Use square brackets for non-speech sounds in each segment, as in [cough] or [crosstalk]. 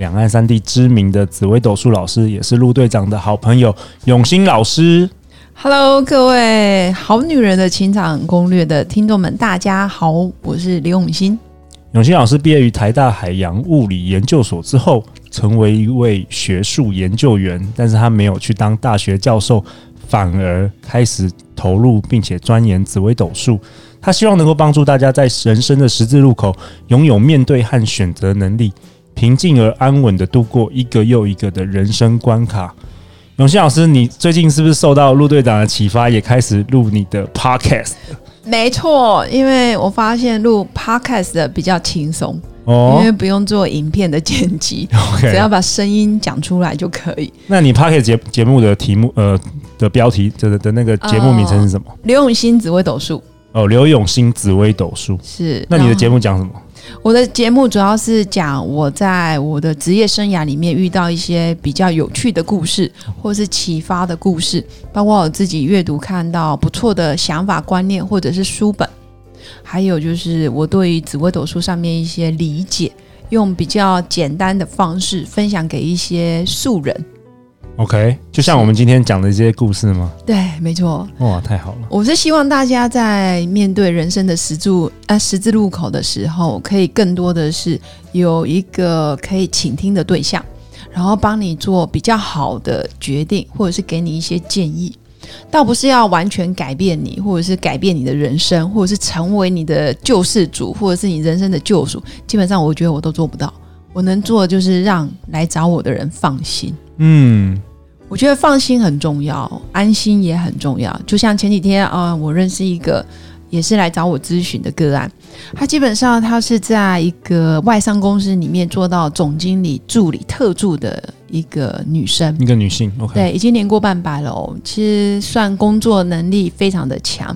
两岸三地知名的紫薇斗数老师，也是陆队长的好朋友永兴老师。Hello，各位好女人的情场攻略的听众们，大家好，我是李永新。永兴老师毕业于台大海洋物理研究所之后，成为一位学术研究员，但是他没有去当大学教授，反而开始投入并且钻研紫微斗数。他希望能够帮助大家在人生的十字路口，拥有面对和选择能力。平静而安稳的度过一个又一个的人生关卡。永信老师，你最近是不是受到陆队长的启发，也开始录你的 podcast？没错，因为我发现录 podcast 的比较轻松哦，因为不用做影片的剪辑 [laughs]. 只要把声音讲出来就可以。那你 podcast 节节目的题目呃的标题的的那个节目名称是什么？刘永欣紫微斗数。哦，刘永欣紫微斗数是。那你的节目讲什么？我的节目主要是讲我在我的职业生涯里面遇到一些比较有趣的故事，或是启发的故事，包括我自己阅读看到不错的想法观念，或者是书本，还有就是我对于紫微斗数上面一些理解，用比较简单的方式分享给一些素人。OK，就像我们今天讲的这些故事吗？对，没错。哇，太好了！我是希望大家在面对人生的十字啊十字路口的时候，可以更多的是有一个可以倾听的对象，然后帮你做比较好的决定，或者是给你一些建议。倒不是要完全改变你，或者是改变你的人生，或者是成为你的救世主，或者是你人生的救赎。基本上，我觉得我都做不到。我能做的就是让来找我的人放心。嗯。我觉得放心很重要，安心也很重要。就像前几天啊、呃，我认识一个也是来找我咨询的个案，他基本上他是在一个外商公司里面做到总经理助理特助的一个女生，一个女性，OK，对，已经年过半百了哦，其实算工作能力非常的强。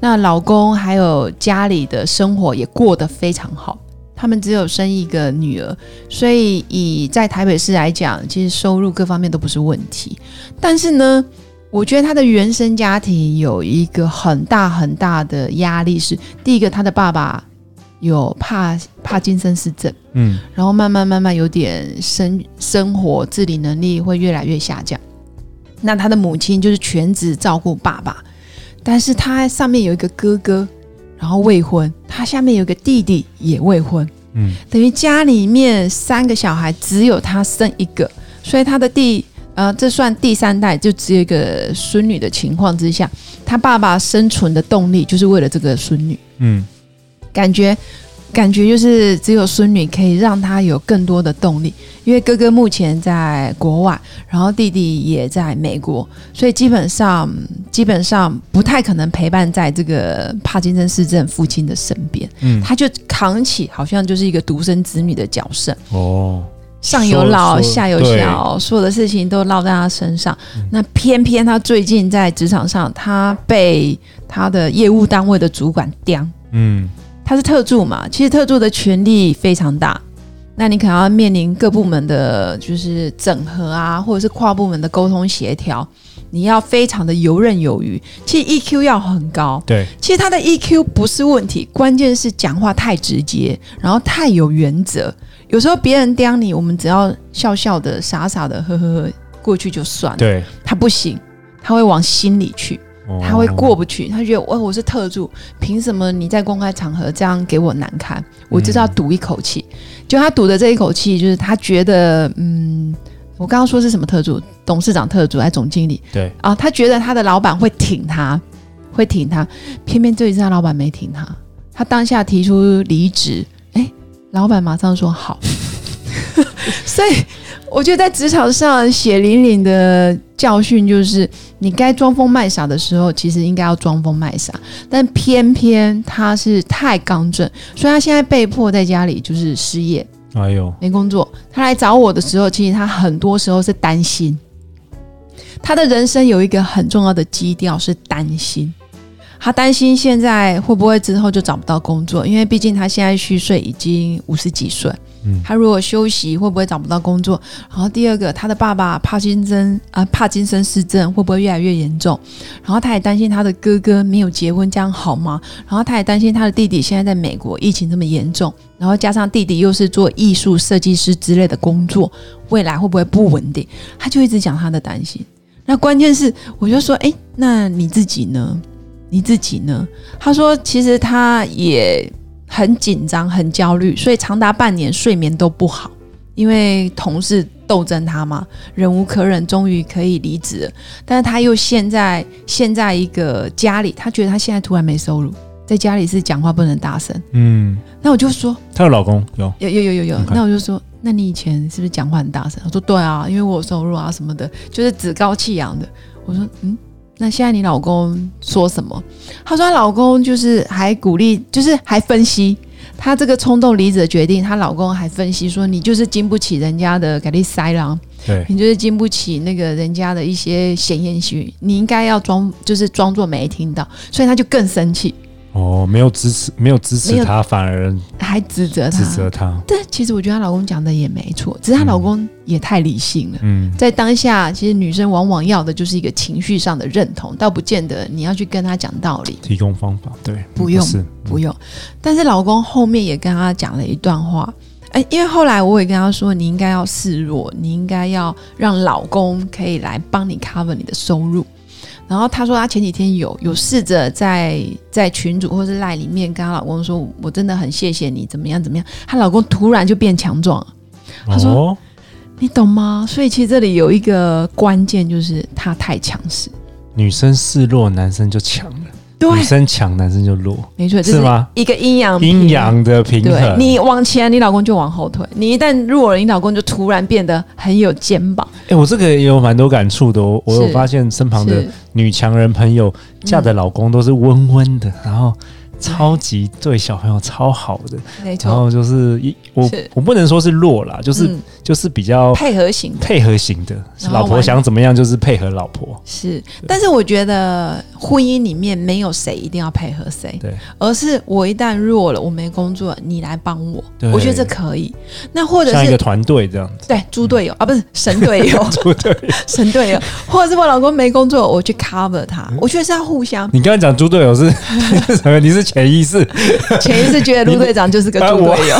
那老公还有家里的生活也过得非常好。他们只有生一个女儿，所以以在台北市来讲，其实收入各方面都不是问题。但是呢，我觉得他的原生家庭有一个很大很大的压力是：第一个，他的爸爸有帕帕金森氏症，嗯，然后慢慢慢慢有点生生活自理能力会越来越下降。那他的母亲就是全职照顾爸爸，但是他上面有一个哥哥。然后未婚，他下面有个弟弟也未婚，嗯，等于家里面三个小孩只有他生一个，所以他的第呃，这算第三代，就只有一个孙女的情况之下，他爸爸生存的动力就是为了这个孙女，嗯，感觉。感觉就是只有孙女可以让他有更多的动力，因为哥哥目前在国外，然后弟弟也在美国，所以基本上基本上不太可能陪伴在这个帕金森氏症父亲的身边。嗯，他就扛起好像就是一个独生子女的角色。哦，上有老下有小，所有的事情都落在他身上。嗯，那偏偏他最近在职场上，他被他的业务单位的主管刁。嗯。他是特助嘛，其实特助的权力非常大，那你可能要面临各部门的就是整合啊，或者是跨部门的沟通协调，你要非常的游刃有余。其实 EQ 要很高，对，其实他的 EQ 不是问题，关键是讲话太直接，然后太有原则。有时候别人刁你，我们只要笑笑的、傻傻的呵呵呵过去就算了。对，他不行，他会往心里去。他会过不去，他觉得我我是特助，凭什么你在公开场合这样给我难堪？我就要赌一口气。就他赌的这一口气，就是他觉得，嗯，我刚刚说是什么特助？董事长特助还是总经理？对啊，他觉得他的老板会挺他，会挺他，偏偏这一次他老板没挺他，他当下提出离职，哎，老板马上说好。[laughs] 所以我觉得在职场上血淋淋的教训就是，你该装疯卖傻的时候，其实应该要装疯卖傻，但偏偏他是太刚正，所以他现在被迫在家里就是失业，哎呦，没工作。他来找我的时候，其实他很多时候是担心，他的人生有一个很重要的基调是担心。他担心现在会不会之后就找不到工作，因为毕竟他现在虚岁已经五十几岁。嗯，他如果休息会不会找不到工作？然后第二个，他的爸爸帕金森啊，帕金森氏症会不会越来越严重？然后他也担心他的哥哥没有结婚这样好吗？然后他也担心他的弟弟现在在美国疫情这么严重，然后加上弟弟又是做艺术设计师之类的工作，未来会不会不稳定？他就一直讲他的担心。那关键是，我就说，哎，那你自己呢？你自己呢？他说，其实他也很紧张、很焦虑，所以长达半年睡眠都不好，因为同事斗争他嘛，忍无可忍，终于可以离职了。但是他又现在现在一个家里，他觉得他现在突然没收入，在家里是讲话不能大声。嗯，那我就说，她有老公有有有有有有，那我就说，那你以前是不是讲话很大声？我说对啊，因为我有收入啊什么的，就是趾高气扬的。我说嗯。那现在你老公说什么？她说她老公就是还鼓励，就是还分析她这个冲动离职的决定。她老公还分析说，你就是经不起人家的给你塞狼，对，你就是经不起那个人家的一些闲言闲语，你应该要装，就是装作没听到，所以她就更生气。哦，没有支持，没有支持她，反而还指责她，指责她。对，其实我觉得她老公讲的也没错，只是她老公也太理性了。嗯，在当下，其实女生往往要的就是一个情绪上的认同，倒不见得你要去跟她讲道理，提供方法。对，不用，不，不用。但是老公后面也跟她讲了一段话，哎，因为后来我也跟她说，你应该要示弱，你应该要让老公可以来帮你 cover 你的收入。然后她说，她前几天有有试着在在群组或是赖里面跟她老公说，我真的很谢谢你，怎么样怎么样。她老公突然就变强壮了。她说：“哦、你懂吗？”所以其实这里有一个关键，就是她太强势。女生示弱，男生就强了。女生强，男生就弱，没错，是吗？一个阴阳阴阳的平衡。对，你往前，你老公就往后退；你一旦弱了，你老公就突然变得很有肩膀。哎、欸，我这个也有蛮多感触的。我我有发现身旁的女强人朋友嫁的老公都是温温的，嗯、然后。超级对小朋友超好的，没错。然后就是一我我不能说是弱啦，就是、嗯、就是比较配合型配合型的。老婆想怎么样就是配合老婆。是，但是我觉得婚姻里面没有谁一定要配合谁，对，而是我一旦弱了，我没工作，你来帮我，我觉得这可以。那或者是像一个团队这样子，对，猪队友、嗯、啊，不是神队友，[laughs] 猪队友，[laughs] 神队友，或者是我老公没工作，我去 cover 他，我觉得是要互相。你刚才讲猪队友是什么？你是？潜意识，潜意识觉得陆队长就是个 [laughs] 猪队友，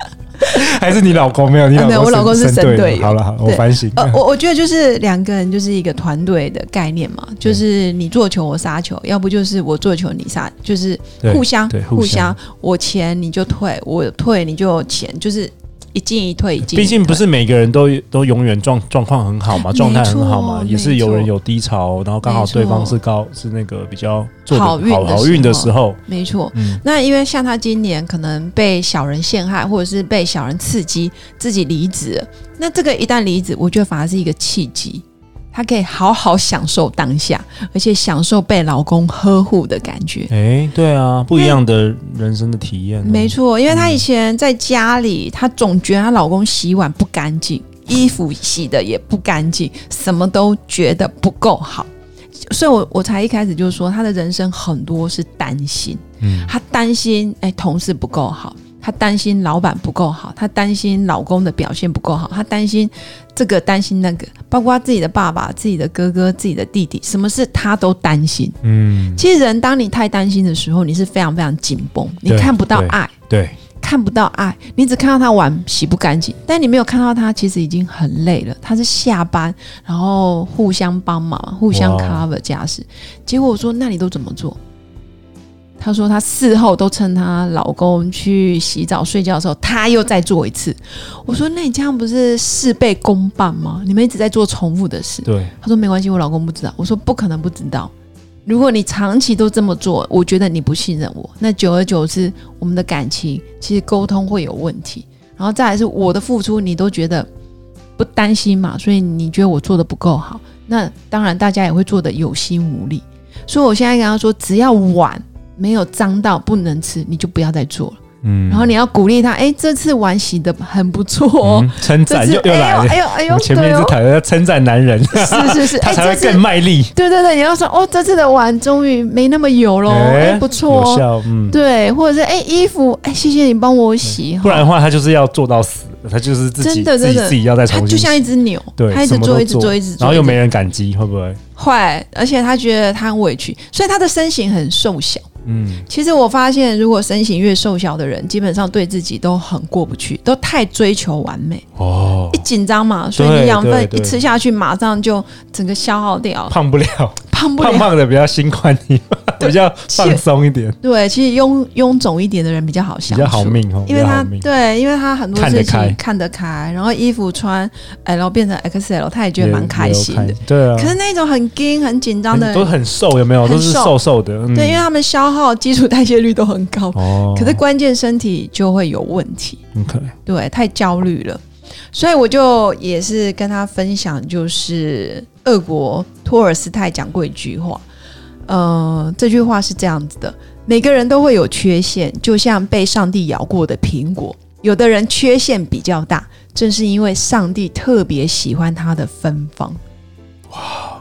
[laughs] 还是你老公没有？你老公、啊、没有，我老公是神队友。好了好了，我反省。呃，我我觉得就是两个人就是一个团队的概念嘛，就是你做球我杀球，要不就是我做球你杀，就是互相对互相，我钱你就退，我退你就有钱，就是。一进一退，一进。毕竟不是每个人都都永远状状况很好嘛，状态很好嘛，也是有人有低潮，然后刚好对方是高是那个比较做好运好运的时候，没错。嗯，那因为像他今年可能被小人陷害，或者是被小人刺激，自己离职，那这个一旦离职，我觉得反而是一个契机。她可以好好享受当下，而且享受被老公呵护的感觉。哎、欸，对啊，不一样的人生的体验、啊。没错，因为她以前在家里，她总觉得她老公洗碗不干净，衣服洗的也不干净，什么都觉得不够好。所以我我才一开始就说，她的人生很多是担心。嗯，她担心哎、欸，同事不够好。她担心老板不够好，她担心老公的表现不够好，她担心这个担心那个，包括自己的爸爸、自己的哥哥、自己的弟弟，什么事她都担心。嗯，其实人当你太担心的时候，你是非常非常紧绷，你看不到爱，对，对，看不到爱，你只看到他碗洗不干净，但你没有看到他其实已经很累了。他是下班，然后互相帮忙，互相 cover 家事。结果我说，那你都怎么做？她说，她事后都趁她老公去洗澡睡觉的时候，她又再做一次。我说，那你这样不是事倍功半吗？你们一直在做重复的事。对。她说没关系，我老公不知道。我说不可能不知道。如果你长期都这么做，我觉得你不信任我。那久而久之，我们的感情其实沟通会有问题。然后再来是我的付出，你都觉得不担心嘛？所以你觉得我做的不够好，那当然大家也会做的有心无力。所以我现在跟他说，只要碗。没有脏到不能吃，你就不要再做了。嗯，然后你要鼓励他，哎，这次碗洗的很不错哦，称赞又又来了，哎呦哎呦，前面是台要称赞男人，是是是，[laughs] 他才会更卖力。对对对，你要说哦，这次的碗终于没那么油了，哎，不错，有效，嗯，对，或者是哎，衣服，哎，谢谢你帮我洗，不然的话他就是要做到死，他就是自己自己自己要再重新，就像一只牛，对，他一直做一直做。一直做，然后又没人感激，会不会？会，而且他觉得他很委屈，所以他的身形很瘦小。嗯，其实我发现，如果身形越瘦小的人，基本上对自己都很过不去，都太追求完美哦。一紧张嘛，所以你养分一吃下去，马上就整个消耗掉，胖不了，胖不，胖胖的比较心宽你 [laughs] 比较放松一点。对，其实臃臃肿一点的人比较好相处，比较好命哦，因为他对，因为他很多事情看得开，然后衣服穿 L 变成 XL，他也觉得蛮开心的。对啊，可是那种很紧很紧张的人都很瘦，有没有？都是瘦瘦的。对，因为他们消耗基础代谢率都很高，可是关键身体就会有问题。对，太焦虑了，所以我就也是跟他分享，就是俄国托尔斯泰讲过一句话，呃，这句话是这样子的：每个人都会有缺陷，就像被上帝咬过的苹果，有的人缺陷比较大，正是因为上帝特别喜欢他的芬芳。哇。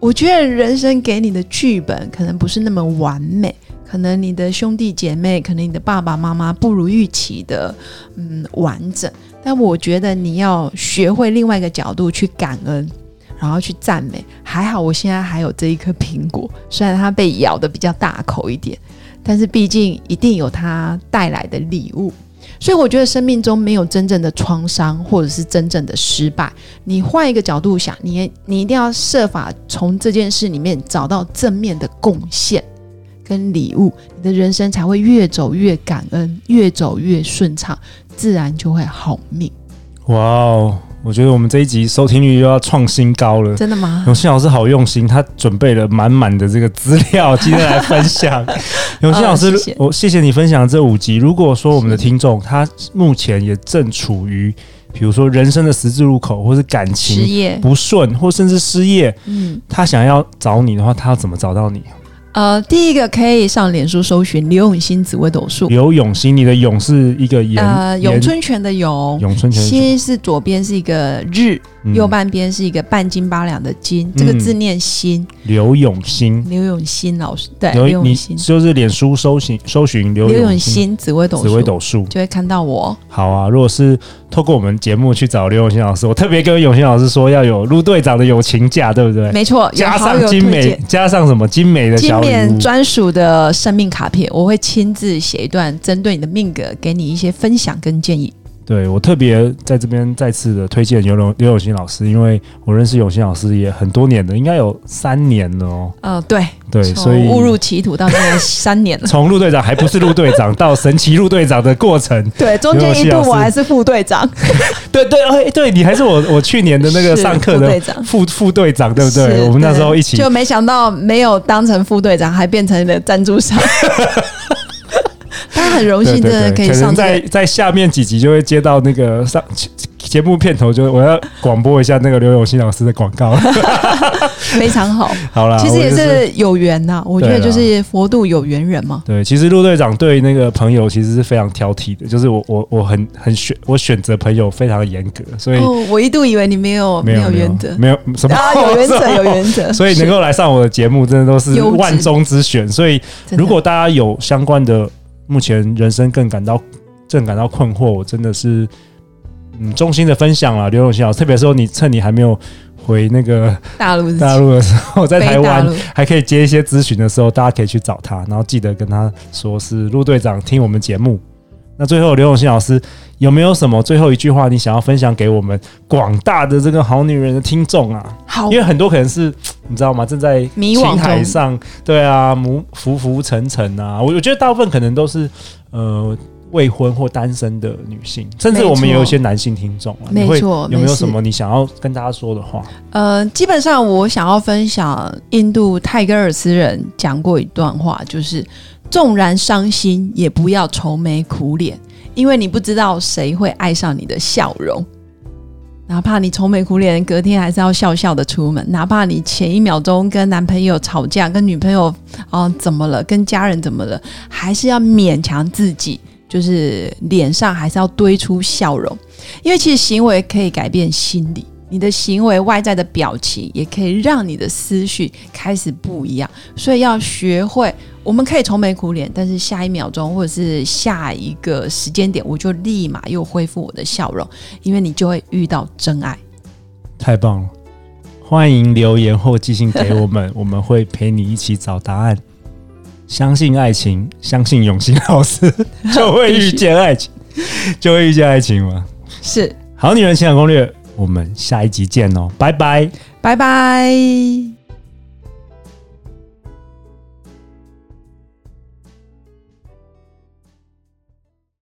我觉得人生给你的剧本可能不是那么完美，可能你的兄弟姐妹，可能你的爸爸妈妈不如预期的，嗯，完整。但我觉得你要学会另外一个角度去感恩，然后去赞美。还好我现在还有这一颗苹果，虽然它被咬得比较大口一点，但是毕竟一定有它带来的礼物。所以我觉得生命中没有真正的创伤，或者是真正的失败。你换一个角度想，你你一定要设法从这件事里面找到正面的贡献跟礼物，你的人生才会越走越感恩，越走越顺畅，自然就会好命。哇哦！我觉得我们这一集收听率又要创新高了，真的吗？永信老师好用心，他准备了满满的这个资料，今天来分享。[laughs] 永信老师，我、哦、谢，谢，谢谢你分享这五集。如果说我们的听众他目前也正处于，比如说人生的十字路口，或是感情不顺，或甚至失业，嗯，他想要找你的话，他要怎么找到你？呃，第一个可以上脸书搜寻刘永新紫微斗数。刘永新，你的永是一个永，呃，咏春拳的咏，咏春拳，心是左边是一个日。右半边是一个半斤八两的斤，这个字念心。刘永新，刘永新老师，对，刘永新。就是脸书搜寻搜寻刘永新。紫微斗紫微斗数，就会看到我。好啊，如果是透过我们节目去找刘永新老师，我特别跟永新老师说要有陆队长的友情价，对不对？没错，加上精美，加上什么精美的小礼物，专属的生命卡片，我会亲自写一段针对你的命格，给你一些分享跟建议。对，我特别在这边再次的推荐刘永刘永新老师，因为我认识永新老师也很多年了，应该有三年了哦。嗯、呃，对对，所以误入歧途到现在三年了。[laughs] 从陆队长还不是陆队长到神奇陆队长的过程，对，中间一度我还是副队长。对对，哎，对你还是我我去年的那个上课的副队长，副副队长，对不对？我们那时候一起，就没想到没有当成副队长，还变成了赞助商。[laughs] [laughs] 他很荣幸的可以上，在在下面几集就会接到那个上节目片头，就我要广播一下那个刘永新老师的广告，[laughs] [laughs] 非常好。好啦，其实也是有缘呐，我觉得就是佛度有缘人嘛。对，其实陆队长对那个朋友其实是非常挑剔的，就是我我我很很选我选择朋友非常的严格，所以我一度以为你没有没有原则，没有什么有原则有原则，所以能够来上我的节目，真的都是万中之选。所以如果大家有相关的。目前人生更感到正感到困惑，我真的是嗯衷心的分享了刘永新老师，特别说你趁你还没有回那个大陆大陆的时候，在台湾还可以接一些咨询的时候，大家可以去找他，然后记得跟他说是陆队长听我们节目。那最后刘永新老师有没有什么最后一句话你想要分享给我们广大的这个好女人的听众啊？好，因为很多可能是你知道吗？正在情海上，对啊，浮浮沉沉啊。我我觉得大部分可能都是呃未婚或单身的女性，甚至我们也有一些男性听众啊。没错，有没有什么你想要跟大家说的话？呃，基本上我想要分享印度泰戈尔斯人讲过一段话，就是。纵然伤心，也不要愁眉苦脸，因为你不知道谁会爱上你的笑容。哪怕你愁眉苦脸，隔天还是要笑笑的出门；哪怕你前一秒钟跟男朋友吵架，跟女朋友哦、呃、怎么了，跟家人怎么了，还是要勉强自己，就是脸上还是要堆出笑容，因为其实行为可以改变心理。你的行为外在的表情也可以让你的思绪开始不一样，所以要学会，我们可以愁眉苦脸，但是下一秒钟或者是下一个时间点，我就立马又恢复我的笑容，因为你就会遇到真爱。太棒了！欢迎留言或寄信给我们，我们会陪你一起找答案。相信爱情，相信永兴老师，[laughs] 就会遇见爱情，[laughs] 就会遇见爱情吗？是。好女人情感攻略。我们下一集见哦，拜拜，拜拜。